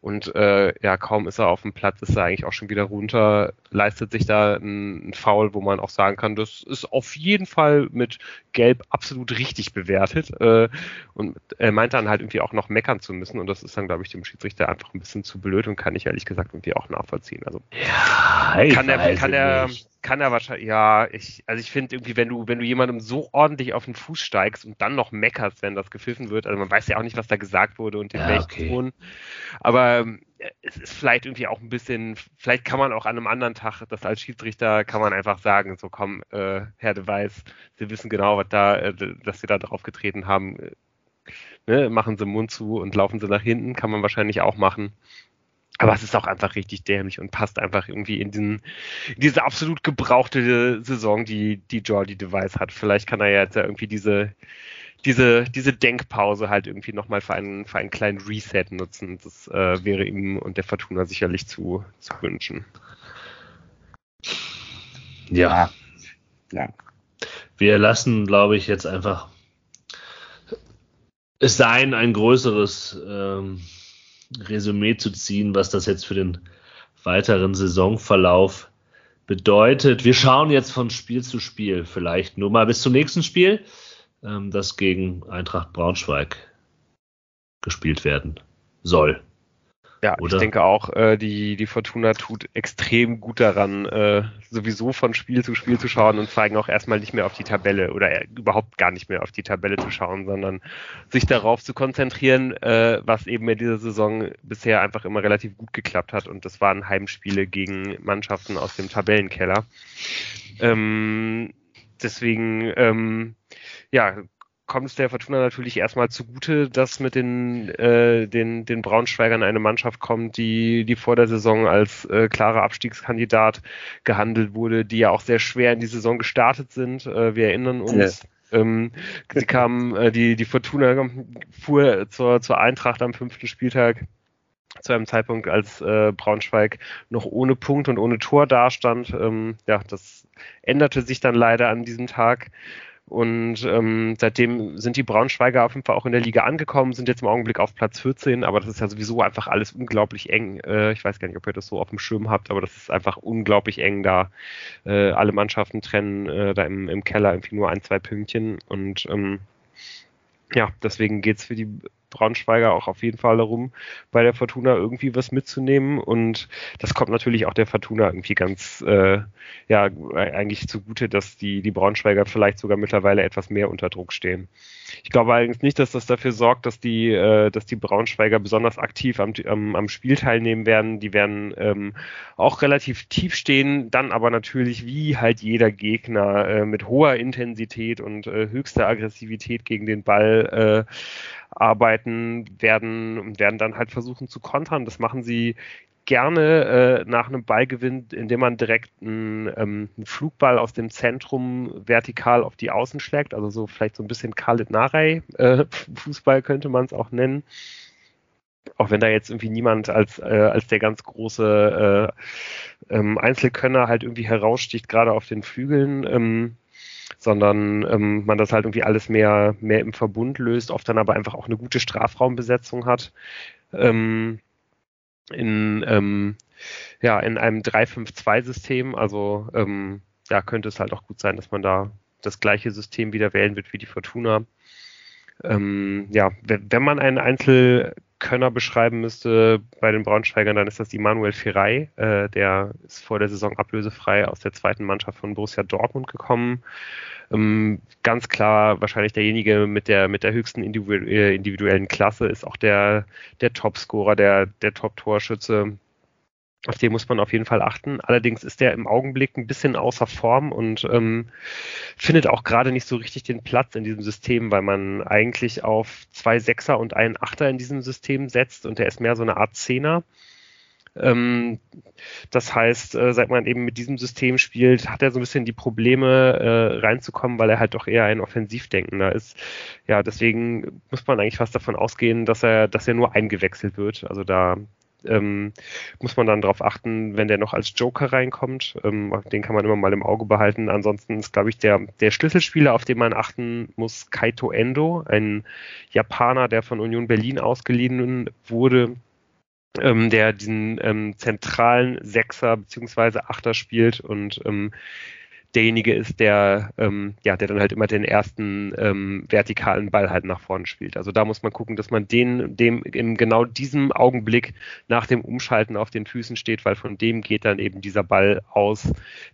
Und äh, ja, kaum ist er auf dem Platz, ist er eigentlich auch schon wieder runter, leistet sich da ein, ein Foul, wo man auch sagen kann, das ist auf jeden Fall mit Gelb absolut richtig bewertet. Äh, und er meint dann halt irgendwie auch noch meckern zu müssen. Und das ist dann, glaube ich, dem Schiedsrichter einfach ein bisschen zu blöd und kann ich ehrlich gesagt irgendwie auch nachvollziehen. Also ja, kann er, kann er, nicht kann er wahrscheinlich, ja, ich, also ich finde irgendwie, wenn du, wenn du jemandem so ordentlich auf den Fuß steigst und dann noch meckerst, wenn das gepfiffen wird, also man weiß ja auch nicht, was da gesagt wurde und in ja, welchem okay. Ton, aber ähm, es ist vielleicht irgendwie auch ein bisschen, vielleicht kann man auch an einem anderen Tag, das als Schiedsrichter kann man einfach sagen, so komm, äh, Herr de Weiß, Sie wissen genau, was da, äh, dass Sie da drauf getreten haben, äh, ne, machen Sie den Mund zu und laufen Sie nach hinten, kann man wahrscheinlich auch machen. Aber es ist auch einfach richtig dämlich und passt einfach irgendwie in, diesen, in diese absolut gebrauchte Saison, die, die Jordi Device hat. Vielleicht kann er ja jetzt ja irgendwie diese, diese, diese Denkpause halt irgendwie nochmal für einen, für einen kleinen Reset nutzen. Das äh, wäre ihm und der Fortuna sicherlich zu, zu wünschen. Ja. Ja. Wir lassen, glaube ich, jetzt einfach es sein, ein größeres ähm, Resümee zu ziehen, was das jetzt für den weiteren Saisonverlauf bedeutet. Wir schauen jetzt von Spiel zu Spiel, vielleicht nur mal bis zum nächsten Spiel, ähm, das gegen Eintracht Braunschweig gespielt werden soll. Ja, Oder? ich denke auch, äh, die, die Fortuna tut extrem gut daran, äh, sowieso von Spiel zu Spiel zu schauen und allem auch erstmal nicht mehr auf die Tabelle oder überhaupt gar nicht mehr auf die Tabelle zu schauen, sondern sich darauf zu konzentrieren, äh, was eben in dieser Saison bisher einfach immer relativ gut geklappt hat. Und das waren Heimspiele gegen Mannschaften aus dem Tabellenkeller. Ähm, deswegen, ähm, ja, kommt es der Fortuna natürlich erstmal zugute, dass mit den, äh, den, den Braunschweigern eine Mannschaft kommt, die, die vor der Saison als äh, klarer Abstiegskandidat gehandelt wurde, die ja auch sehr schwer in die Saison gestartet sind. Äh, wir erinnern uns. Ja. Ähm, sie kamen, äh, die, die Fortuna fuhr zur, zur Eintracht am fünften Spieltag zu einem Zeitpunkt, als äh, Braunschweig noch ohne Punkt und ohne Tor dastand. Ähm, ja, das änderte sich dann leider an diesem Tag. Und ähm, seitdem sind die Braunschweiger auf jeden Fall auch in der Liga angekommen, sind jetzt im Augenblick auf Platz 14, aber das ist ja sowieso einfach alles unglaublich eng. Äh, ich weiß gar nicht, ob ihr das so auf dem Schirm habt, aber das ist einfach unglaublich eng da. Äh, alle Mannschaften trennen äh, da im, im Keller irgendwie nur ein, zwei Pünktchen und ähm, ja, deswegen geht's für die Braunschweiger auch auf jeden Fall darum, bei der Fortuna irgendwie was mitzunehmen. Und das kommt natürlich auch der Fortuna irgendwie ganz, äh, ja, eigentlich zugute, dass die, die Braunschweiger vielleicht sogar mittlerweile etwas mehr unter Druck stehen. Ich glaube allerdings nicht, dass das dafür sorgt, dass die, äh, dass die Braunschweiger besonders aktiv am, am, am Spiel teilnehmen werden. Die werden ähm, auch relativ tief stehen, dann aber natürlich wie halt jeder Gegner äh, mit hoher Intensität und äh, höchster Aggressivität gegen den Ball äh, arbeiten, werden und werden dann halt versuchen zu kontern. Das machen sie gerne äh, nach einem Ballgewinn, indem man direkt einen, ähm, einen, Flugball aus dem Zentrum vertikal auf die Außen schlägt, also so vielleicht so ein bisschen Khalid Narei äh, Fußball könnte man es auch nennen. Auch wenn da jetzt irgendwie niemand als, äh, als der ganz große äh, ähm, Einzelkönner halt irgendwie heraussticht, gerade auf den Flügeln. Ähm, sondern ähm, man das halt irgendwie alles mehr, mehr im Verbund löst, oft dann aber einfach auch eine gute Strafraumbesetzung hat. Ähm, in, ähm, ja, in einem 3-5-2-System. Also ähm, ja, könnte es halt auch gut sein, dass man da das gleiche System wieder wählen wird wie die Fortuna. Ähm, ja, wenn man einen Einzelkönner beschreiben müsste bei den Braunschweigern, dann ist das Immanuel Ferrei. Äh, der ist vor der Saison ablösefrei aus der zweiten Mannschaft von Borussia Dortmund gekommen. Ähm, ganz klar wahrscheinlich derjenige mit der, mit der höchsten äh, individuellen Klasse ist auch der, der Topscorer, der, der Top-Torschütze. Auf den muss man auf jeden Fall achten. Allerdings ist der im Augenblick ein bisschen außer Form und ähm, findet auch gerade nicht so richtig den Platz in diesem System, weil man eigentlich auf zwei Sechser und einen Achter in diesem System setzt und der ist mehr so eine Art Zehner. Ähm, das heißt, äh, seit man eben mit diesem System spielt, hat er so ein bisschen die Probleme äh, reinzukommen, weil er halt doch eher ein Offensivdenkender ist. Ja, deswegen muss man eigentlich fast davon ausgehen, dass er, dass er nur eingewechselt wird. Also da ähm, muss man dann darauf achten, wenn der noch als Joker reinkommt. Ähm, den kann man immer mal im Auge behalten. Ansonsten ist, glaube ich, der, der Schlüsselspieler, auf den man achten muss, Kaito Endo, ein Japaner, der von Union Berlin ausgeliehen wurde, ähm, der diesen ähm, zentralen Sechser beziehungsweise Achter spielt und ähm, derjenige ist, der, ähm, ja, der dann halt immer den ersten ähm, vertikalen Ball halt nach vorne spielt. Also da muss man gucken, dass man den, dem in genau diesem Augenblick nach dem Umschalten auf den Füßen steht, weil von dem geht dann eben dieser Ball aus,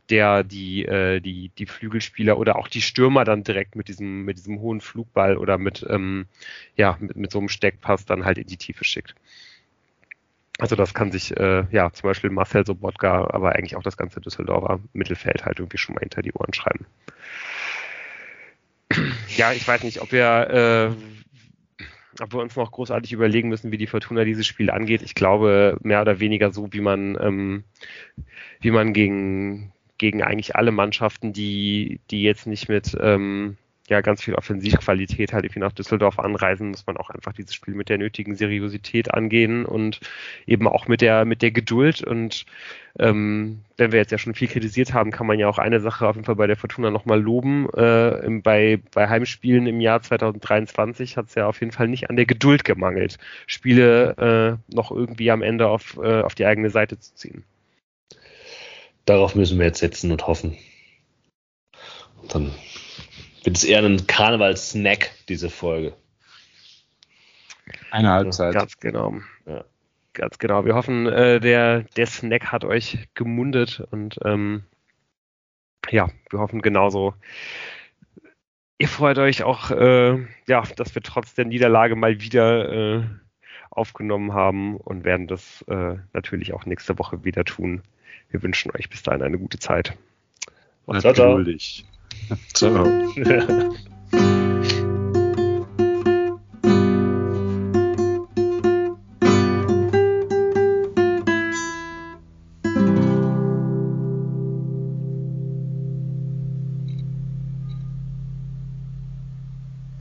der die, äh, die, die Flügelspieler oder auch die Stürmer dann direkt mit diesem, mit diesem hohen Flugball oder mit, ähm, ja, mit, mit so einem Steckpass dann halt in die Tiefe schickt. Also das kann sich, äh, ja, zum Beispiel Marcel Sobotka, aber eigentlich auch das ganze Düsseldorfer Mittelfeld halt irgendwie schon mal hinter die Ohren schreiben. Ja, ich weiß nicht, ob wir, äh, ob wir uns noch großartig überlegen müssen, wie die Fortuna dieses Spiel angeht. Ich glaube, mehr oder weniger so, wie man, ähm, wie man gegen, gegen eigentlich alle Mannschaften, die, die jetzt nicht mit, ähm, ja ganz viel Offensivqualität halt irgendwie nach Düsseldorf anreisen, muss man auch einfach dieses Spiel mit der nötigen Seriosität angehen und eben auch mit der mit der Geduld und ähm, wenn wir jetzt ja schon viel kritisiert haben, kann man ja auch eine Sache auf jeden Fall bei der Fortuna nochmal loben. Äh, bei, bei Heimspielen im Jahr 2023 hat es ja auf jeden Fall nicht an der Geduld gemangelt, Spiele äh, noch irgendwie am Ende auf, äh, auf die eigene Seite zu ziehen. Darauf müssen wir jetzt setzen und hoffen. Und dann wird es eher ein Karneval-Snack, diese Folge. Eine Halbzeit. Ganz genau. Ja. Ganz genau. Wir hoffen, äh, der, der Snack hat euch gemundet und ähm, ja, wir hoffen genauso. Ihr freut euch auch, äh, ja, dass wir trotz der Niederlage mal wieder äh, aufgenommen haben und werden das äh, natürlich auch nächste Woche wieder tun. Wir wünschen euch bis dahin eine gute Zeit. Ciao, so.